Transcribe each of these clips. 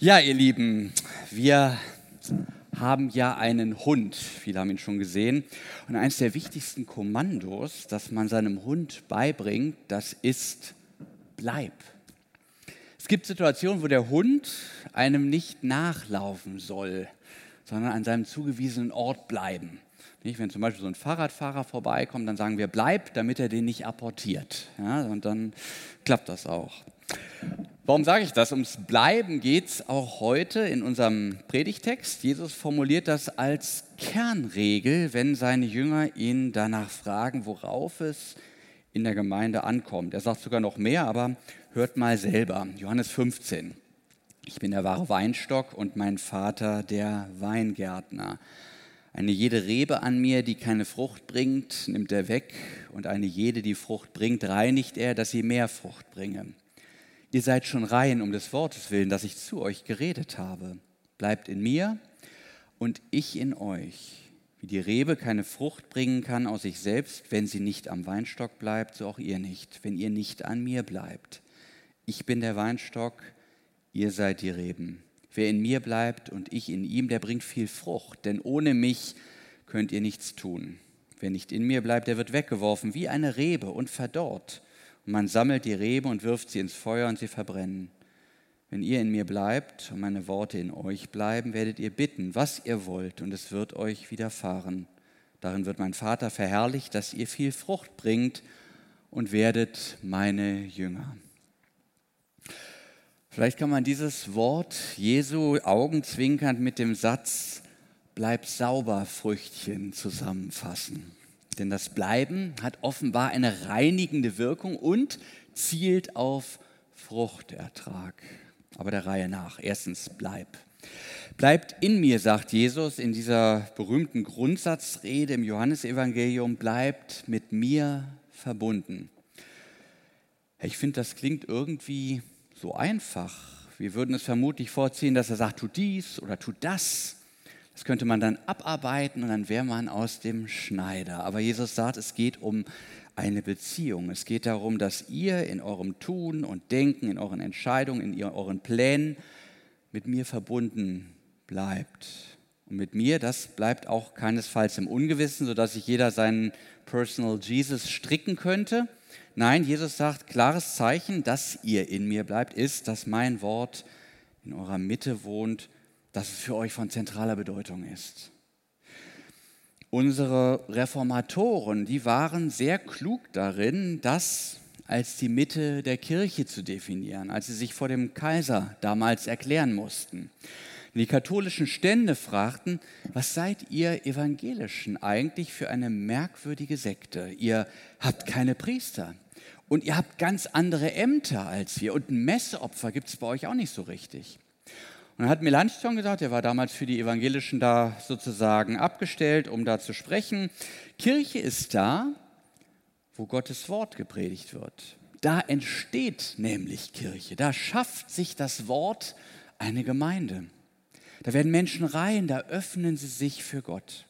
Ja, ihr Lieben, wir haben ja einen Hund. Viele haben ihn schon gesehen. Und eines der wichtigsten Kommandos, das man seinem Hund beibringt, das ist bleib. Es gibt Situationen, wo der Hund einem nicht nachlaufen soll, sondern an seinem zugewiesenen Ort bleiben. Nicht? Wenn zum Beispiel so ein Fahrradfahrer vorbeikommt, dann sagen wir bleib, damit er den nicht apportiert. Ja, und dann klappt das auch. Warum sage ich das? Ums Bleiben geht es auch heute in unserem Predigtext. Jesus formuliert das als Kernregel, wenn seine Jünger ihn danach fragen, worauf es in der Gemeinde ankommt. Er sagt sogar noch mehr, aber hört mal selber. Johannes 15. Ich bin der wahre Weinstock und mein Vater der Weingärtner. Eine jede Rebe an mir, die keine Frucht bringt, nimmt er weg, und eine jede, die Frucht bringt, reinigt er, dass sie mehr Frucht bringe. Ihr seid schon rein um des Wortes willen, das ich zu euch geredet habe. Bleibt in mir und ich in euch. Wie die Rebe keine Frucht bringen kann aus sich selbst, wenn sie nicht am Weinstock bleibt, so auch ihr nicht, wenn ihr nicht an mir bleibt. Ich bin der Weinstock, ihr seid die Reben. Wer in mir bleibt und ich in ihm, der bringt viel Frucht, denn ohne mich könnt ihr nichts tun. Wer nicht in mir bleibt, der wird weggeworfen wie eine Rebe und verdorrt. Man sammelt die Rebe und wirft sie ins Feuer und sie verbrennen. Wenn ihr in mir bleibt und meine Worte in euch bleiben, werdet ihr bitten, was ihr wollt, und es wird euch widerfahren. Darin wird mein Vater verherrlicht, dass ihr viel Frucht bringt und werdet meine Jünger. Vielleicht kann man dieses Wort Jesu augenzwinkernd mit dem Satz Bleib sauber, Früchtchen zusammenfassen. Denn das Bleiben hat offenbar eine reinigende Wirkung und zielt auf Fruchtertrag. Aber der Reihe nach. Erstens, bleib. Bleibt in mir, sagt Jesus in dieser berühmten Grundsatzrede im Johannesevangelium, bleibt mit mir verbunden. Ich finde, das klingt irgendwie so einfach. Wir würden es vermutlich vorziehen, dass er sagt, tu dies oder tu das. Das könnte man dann abarbeiten und dann wäre man aus dem Schneider. Aber Jesus sagt, es geht um eine Beziehung. Es geht darum, dass ihr in eurem Tun und Denken, in euren Entscheidungen, in euren Plänen mit mir verbunden bleibt. Und mit mir, das bleibt auch keinesfalls im Ungewissen, sodass sich jeder seinen Personal Jesus stricken könnte. Nein, Jesus sagt, klares Zeichen, dass ihr in mir bleibt, ist, dass mein Wort in eurer Mitte wohnt dass es für euch von zentraler Bedeutung ist. Unsere Reformatoren, die waren sehr klug darin, das als die Mitte der Kirche zu definieren, als sie sich vor dem Kaiser damals erklären mussten. Die katholischen Stände fragten, was seid ihr Evangelischen eigentlich für eine merkwürdige Sekte? Ihr habt keine Priester und ihr habt ganz andere Ämter als wir und ein Messeopfer gibt es bei euch auch nicht so richtig. Und dann hat Melanchthon gesagt, er war damals für die Evangelischen da sozusagen abgestellt, um da zu sprechen. Kirche ist da, wo Gottes Wort gepredigt wird. Da entsteht nämlich Kirche. Da schafft sich das Wort eine Gemeinde. Da werden Menschen rein, da öffnen sie sich für Gott.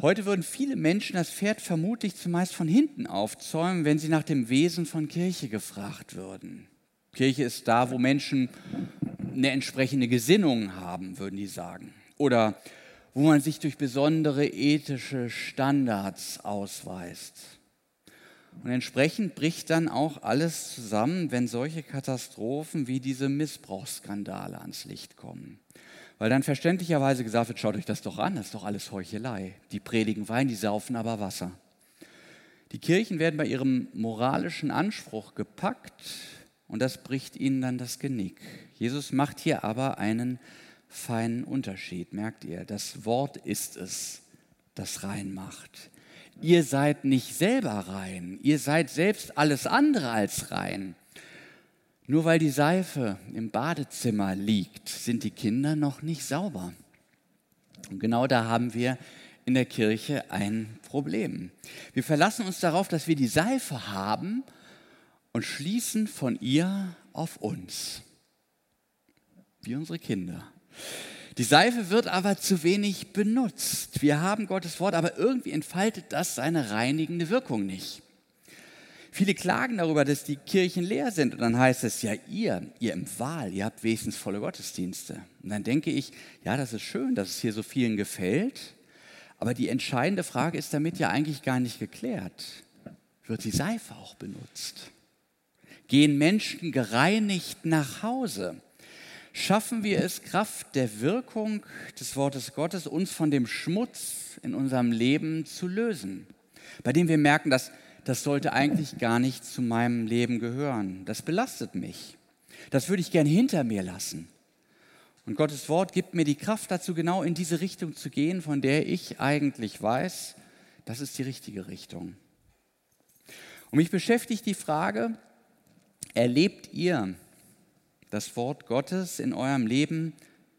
Heute würden viele Menschen das Pferd vermutlich zumeist von hinten aufzäumen, wenn sie nach dem Wesen von Kirche gefragt würden. Kirche ist da, wo Menschen eine entsprechende Gesinnung haben, würden die sagen. Oder wo man sich durch besondere ethische Standards ausweist. Und entsprechend bricht dann auch alles zusammen, wenn solche Katastrophen wie diese Missbrauchsskandale ans Licht kommen. Weil dann verständlicherweise gesagt wird, schaut euch das doch an, das ist doch alles Heuchelei. Die predigen Wein, die saufen aber Wasser. Die Kirchen werden bei ihrem moralischen Anspruch gepackt, und das bricht ihnen dann das Genick. Jesus macht hier aber einen feinen Unterschied, merkt ihr. Das Wort ist es, das rein macht. Ihr seid nicht selber rein, ihr seid selbst alles andere als rein. Nur weil die Seife im Badezimmer liegt, sind die Kinder noch nicht sauber. Und genau da haben wir in der Kirche ein Problem. Wir verlassen uns darauf, dass wir die Seife haben und schließen von ihr auf uns, wie unsere Kinder. Die Seife wird aber zu wenig benutzt. Wir haben Gottes Wort, aber irgendwie entfaltet das seine reinigende Wirkung nicht. Viele klagen darüber, dass die Kirchen leer sind. Und dann heißt es, ja, ihr, ihr im Wahl, ihr habt wenigstens volle Gottesdienste. Und dann denke ich, ja, das ist schön, dass es hier so vielen gefällt. Aber die entscheidende Frage ist damit ja eigentlich gar nicht geklärt. Wird die Seife auch benutzt? Gehen Menschen gereinigt nach Hause? Schaffen wir es, Kraft der Wirkung des Wortes Gottes, uns von dem Schmutz in unserem Leben zu lösen? Bei dem wir merken, dass das sollte eigentlich gar nicht zu meinem Leben gehören. Das belastet mich. Das würde ich gern hinter mir lassen. Und Gottes Wort gibt mir die Kraft dazu, genau in diese Richtung zu gehen, von der ich eigentlich weiß, das ist die richtige Richtung. Und mich beschäftigt die Frage, erlebt ihr das Wort Gottes in eurem Leben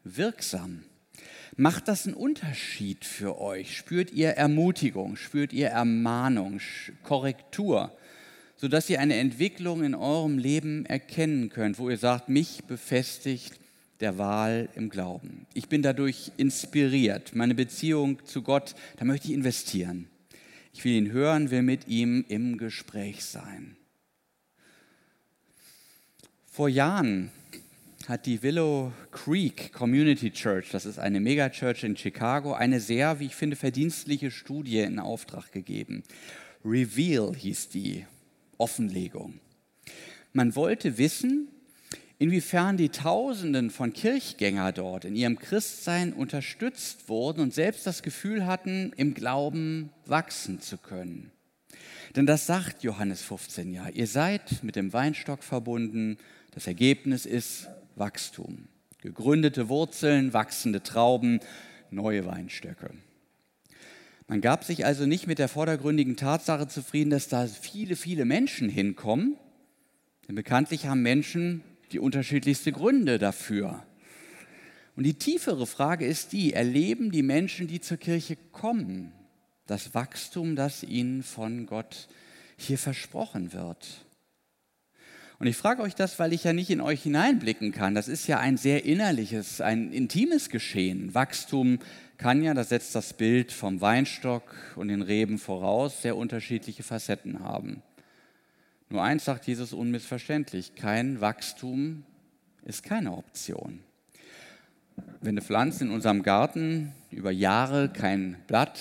wirksam? Macht das einen Unterschied für euch? Spürt ihr Ermutigung? Spürt ihr Ermahnung, Korrektur? Sodass ihr eine Entwicklung in eurem Leben erkennen könnt, wo ihr sagt, mich befestigt der Wahl im Glauben. Ich bin dadurch inspiriert. Meine Beziehung zu Gott, da möchte ich investieren. Ich will ihn hören, will mit ihm im Gespräch sein. Vor Jahren hat die Willow Creek Community Church, das ist eine Megachurch in Chicago, eine sehr, wie ich finde, verdienstliche Studie in Auftrag gegeben. Reveal hieß die Offenlegung. Man wollte wissen, inwiefern die Tausenden von Kirchgänger dort in ihrem Christsein unterstützt wurden und selbst das Gefühl hatten, im Glauben wachsen zu können. Denn das sagt Johannes 15 ja. Ihr seid mit dem Weinstock verbunden. Das Ergebnis ist Wachstum. Gegründete Wurzeln, wachsende Trauben, neue Weinstöcke. Man gab sich also nicht mit der vordergründigen Tatsache zufrieden, dass da viele, viele Menschen hinkommen. Denn bekanntlich haben Menschen die unterschiedlichsten Gründe dafür. Und die tiefere Frage ist die, erleben die Menschen, die zur Kirche kommen, das Wachstum, das ihnen von Gott hier versprochen wird? Und ich frage euch das, weil ich ja nicht in euch hineinblicken kann. Das ist ja ein sehr innerliches, ein intimes Geschehen. Wachstum kann ja, das setzt das Bild vom Weinstock und den Reben voraus, sehr unterschiedliche Facetten haben. Nur eins sagt Jesus unmissverständlich, kein Wachstum ist keine Option. Wenn eine Pflanze in unserem Garten über Jahre kein Blatt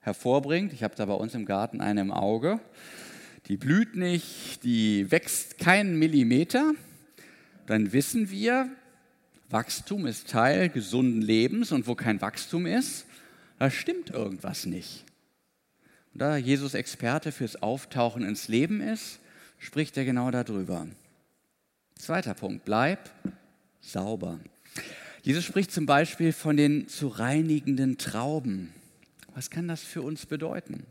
hervorbringt, ich habe da bei uns im Garten eine im Auge, die blüht nicht, die wächst keinen Millimeter, dann wissen wir, Wachstum ist Teil gesunden Lebens und wo kein Wachstum ist, da stimmt irgendwas nicht. Und da Jesus Experte fürs Auftauchen ins Leben ist, spricht er genau darüber. Zweiter Punkt, bleib sauber. Jesus spricht zum Beispiel von den zu reinigenden Trauben. Was kann das für uns bedeuten?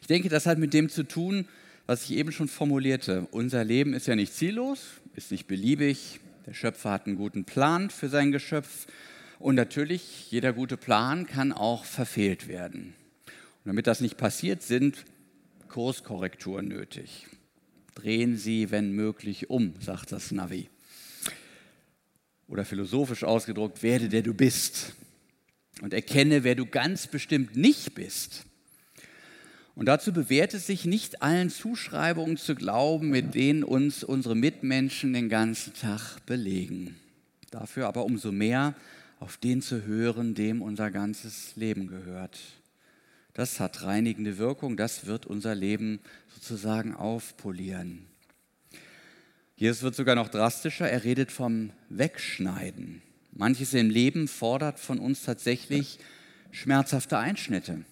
Ich denke, das hat mit dem zu tun, was ich eben schon formulierte. Unser Leben ist ja nicht ziellos, ist nicht beliebig. Der Schöpfer hat einen guten Plan für sein Geschöpf. Und natürlich, jeder gute Plan kann auch verfehlt werden. Und damit das nicht passiert, sind Kurskorrekturen nötig. Drehen Sie, wenn möglich, um, sagt das Navi. Oder philosophisch ausgedruckt, werde der du bist und erkenne, wer du ganz bestimmt nicht bist. Und dazu bewährt es sich nicht allen Zuschreibungen zu glauben, mit denen uns unsere Mitmenschen den ganzen Tag belegen. Dafür aber umso mehr auf den zu hören, dem unser ganzes Leben gehört. Das hat reinigende Wirkung, das wird unser Leben sozusagen aufpolieren. Jesus wird sogar noch drastischer, er redet vom Wegschneiden. Manches im Leben fordert von uns tatsächlich schmerzhafte Einschnitte.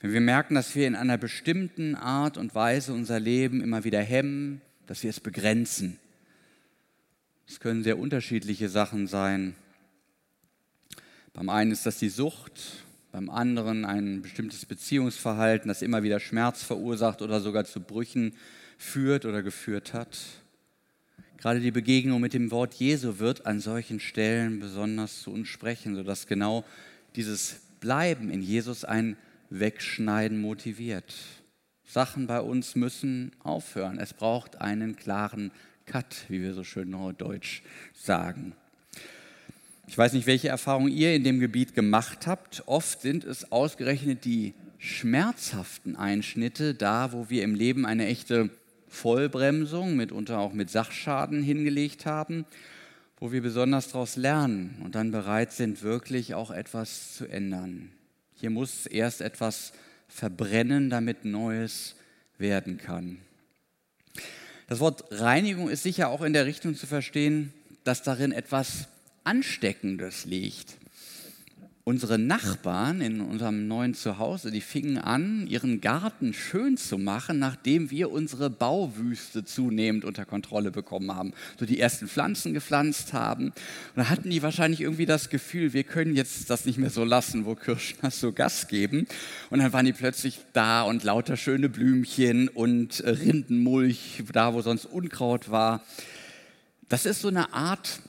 Wenn wir merken, dass wir in einer bestimmten Art und Weise unser Leben immer wieder hemmen, dass wir es begrenzen. Es können sehr unterschiedliche Sachen sein. Beim einen ist das die Sucht, beim anderen ein bestimmtes Beziehungsverhalten, das immer wieder Schmerz verursacht oder sogar zu Brüchen führt oder geführt hat. Gerade die Begegnung mit dem Wort Jesu wird an solchen Stellen besonders zu uns sprechen, sodass genau dieses Bleiben in Jesus ein Wegschneiden motiviert. Sachen bei uns müssen aufhören. Es braucht einen klaren Cut, wie wir so schön neudeutsch sagen. Ich weiß nicht, welche Erfahrungen ihr in dem Gebiet gemacht habt. Oft sind es ausgerechnet die schmerzhaften Einschnitte, da wo wir im Leben eine echte Vollbremsung, mitunter auch mit Sachschaden hingelegt haben, wo wir besonders daraus lernen und dann bereit sind, wirklich auch etwas zu ändern. Hier muss erst etwas verbrennen, damit Neues werden kann. Das Wort Reinigung ist sicher auch in der Richtung zu verstehen, dass darin etwas Ansteckendes liegt. Unsere Nachbarn in unserem neuen Zuhause, die fingen an, ihren Garten schön zu machen, nachdem wir unsere Bauwüste zunehmend unter Kontrolle bekommen haben. So die ersten Pflanzen gepflanzt haben. Und da hatten die wahrscheinlich irgendwie das Gefühl, wir können jetzt das nicht mehr so lassen, wo Kirschner so Gas geben. Und dann waren die plötzlich da und lauter schöne Blümchen und Rindenmulch, da wo sonst Unkraut war. Das ist so eine Art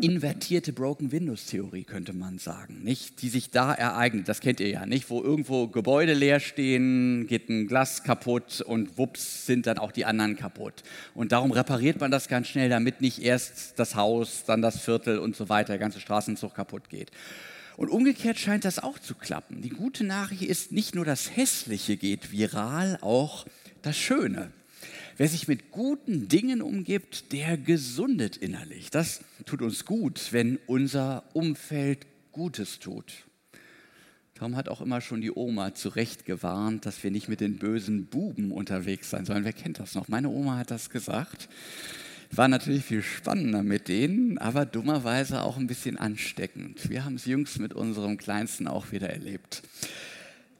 invertierte Broken Windows Theorie, könnte man sagen, nicht? Die sich da ereignet, das kennt ihr ja nicht, wo irgendwo Gebäude leer stehen, geht ein Glas kaputt und wups sind dann auch die anderen kaputt. Und darum repariert man das ganz schnell, damit nicht erst das Haus, dann das Viertel und so weiter, der ganze Straßenzug kaputt geht. Und umgekehrt scheint das auch zu klappen. Die gute Nachricht ist, nicht nur das Hässliche geht viral, auch das Schöne. Wer sich mit guten Dingen umgibt, der gesundet innerlich. Das tut uns gut, wenn unser Umfeld Gutes tut. Darum hat auch immer schon die Oma zu Recht gewarnt, dass wir nicht mit den bösen Buben unterwegs sein sollen. Wer kennt das noch? Meine Oma hat das gesagt. War natürlich viel spannender mit denen, aber dummerweise auch ein bisschen ansteckend. Wir haben es jüngst mit unserem Kleinsten auch wieder erlebt.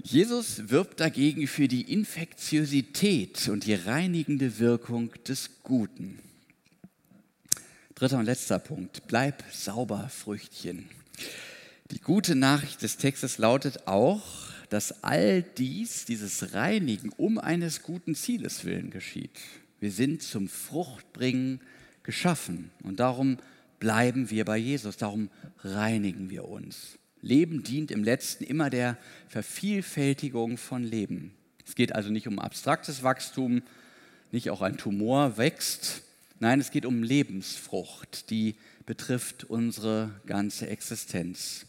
Jesus wirbt dagegen für die Infektiosität und die reinigende Wirkung des Guten. Dritter und letzter Punkt. Bleib sauber, Früchtchen. Die gute Nachricht des Textes lautet auch, dass all dies, dieses Reinigen, um eines guten Zieles willen geschieht. Wir sind zum Fruchtbringen geschaffen und darum bleiben wir bei Jesus, darum reinigen wir uns. Leben dient im letzten immer der Vervielfältigung von Leben. Es geht also nicht um abstraktes Wachstum, nicht auch ein Tumor wächst. Nein, es geht um Lebensfrucht, die betrifft unsere ganze Existenz.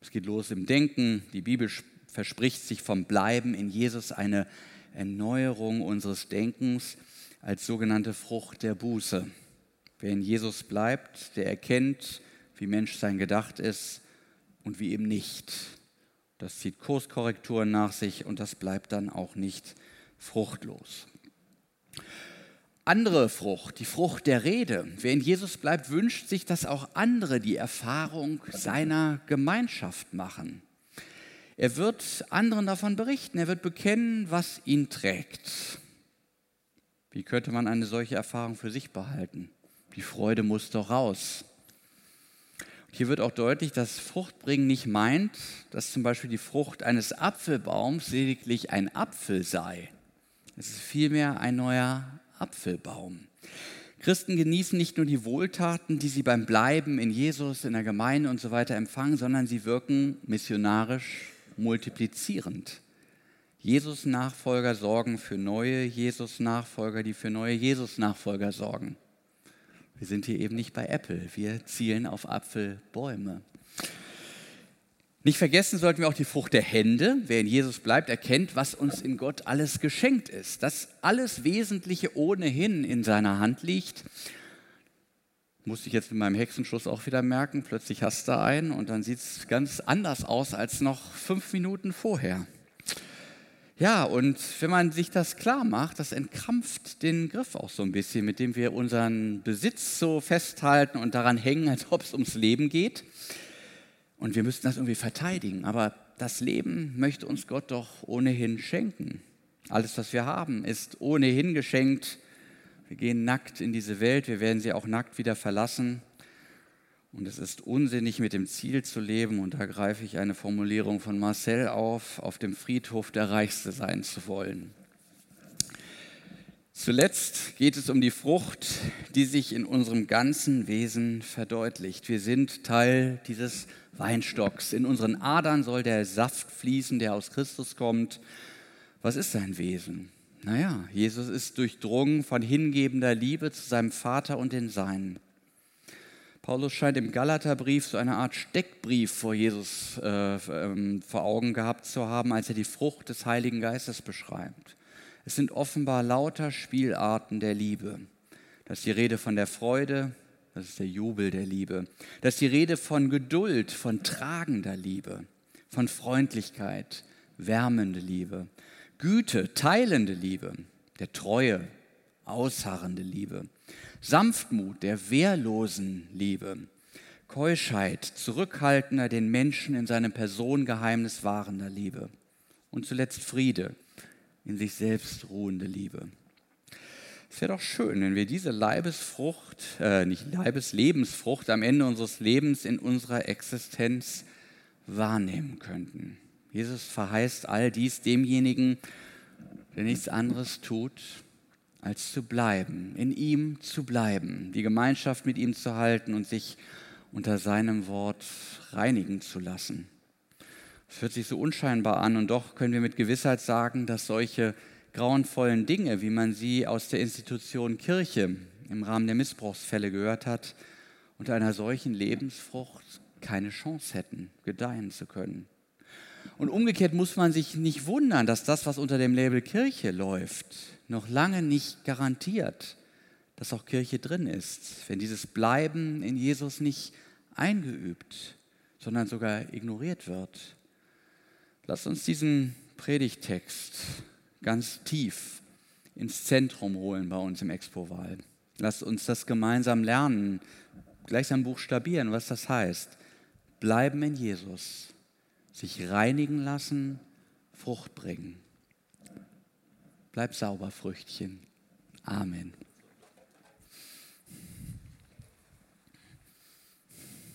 Es geht los im Denken. Die Bibel verspricht sich vom Bleiben in Jesus eine Erneuerung unseres Denkens als sogenannte Frucht der Buße. Wer in Jesus bleibt, der erkennt, wie Menschsein gedacht ist und wie eben nicht. Das zieht Kurskorrekturen nach sich und das bleibt dann auch nicht fruchtlos. Andere Frucht, die Frucht der Rede. Wer in Jesus bleibt, wünscht sich, dass auch andere die Erfahrung seiner Gemeinschaft machen. Er wird anderen davon berichten, er wird bekennen, was ihn trägt. Wie könnte man eine solche Erfahrung für sich behalten? Die Freude muss doch raus. Hier wird auch deutlich, dass Fruchtbringen nicht meint, dass zum Beispiel die Frucht eines Apfelbaums lediglich ein Apfel sei. Es ist vielmehr ein neuer Apfelbaum. Christen genießen nicht nur die Wohltaten, die sie beim Bleiben in Jesus, in der Gemeinde und so weiter empfangen, sondern sie wirken missionarisch multiplizierend. Jesus-Nachfolger sorgen für neue Jesus-Nachfolger, die für neue Jesus-Nachfolger sorgen. Wir sind hier eben nicht bei Apple, wir zielen auf Apfelbäume. Nicht vergessen sollten wir auch die Frucht der Hände. Wer in Jesus bleibt, erkennt, was uns in Gott alles geschenkt ist. Dass alles Wesentliche ohnehin in seiner Hand liegt. Musste ich jetzt mit meinem Hexenschuss auch wieder merken. Plötzlich hast du einen und dann sieht es ganz anders aus als noch fünf Minuten vorher. Ja, und wenn man sich das klar macht, das entkrampft den Griff auch so ein bisschen, mit dem wir unseren Besitz so festhalten und daran hängen, als ob es ums Leben geht. Und wir müssten das irgendwie verteidigen. Aber das Leben möchte uns Gott doch ohnehin schenken. Alles, was wir haben, ist ohnehin geschenkt. Wir gehen nackt in diese Welt, wir werden sie auch nackt wieder verlassen. Und es ist unsinnig, mit dem Ziel zu leben, und da greife ich eine Formulierung von Marcel auf, auf dem Friedhof der Reichste sein zu wollen. Zuletzt geht es um die Frucht, die sich in unserem ganzen Wesen verdeutlicht. Wir sind Teil dieses Weinstocks. In unseren Adern soll der Saft fließen, der aus Christus kommt. Was ist sein Wesen? Naja, Jesus ist durchdrungen von hingebender Liebe zu seinem Vater und den Seinen. Paulus scheint im Galaterbrief so eine Art Steckbrief vor Jesus äh, ähm, vor Augen gehabt zu haben, als er die Frucht des Heiligen Geistes beschreibt. Es sind offenbar lauter Spielarten der Liebe. Das ist die Rede von der Freude, das ist der Jubel der Liebe. Das ist die Rede von Geduld, von tragender Liebe, von Freundlichkeit, wärmende Liebe, Güte, teilende Liebe, der Treue, ausharrende Liebe, Sanftmut, der wehrlosen Liebe, Keuschheit, zurückhaltender, den Menschen in seinem Personengeheimnis wahrender Liebe und zuletzt Friede, in sich selbst ruhende Liebe. Es wäre doch schön, wenn wir diese Leibesfrucht, äh, nicht Leibeslebensfrucht am Ende unseres Lebens in unserer Existenz wahrnehmen könnten. Jesus verheißt all dies demjenigen, der nichts anderes tut, als zu bleiben, in ihm zu bleiben, die Gemeinschaft mit ihm zu halten und sich unter seinem Wort reinigen zu lassen. Es hört sich so unscheinbar an und doch können wir mit Gewissheit sagen, dass solche grauenvollen Dinge, wie man sie aus der Institution Kirche im Rahmen der Missbrauchsfälle gehört hat, unter einer solchen Lebensfrucht keine Chance hätten, gedeihen zu können. Und umgekehrt muss man sich nicht wundern, dass das, was unter dem Label Kirche läuft, noch lange nicht garantiert, dass auch Kirche drin ist, wenn dieses Bleiben in Jesus nicht eingeübt, sondern sogar ignoriert wird. Lass uns diesen Predigtext ganz tief ins Zentrum holen bei uns im Expo-Wahl. Lass uns das gemeinsam lernen, gleichsam buchstabieren, was das heißt. Bleiben in Jesus, sich reinigen lassen, Frucht bringen. Bleib sauber, Früchtchen. Amen.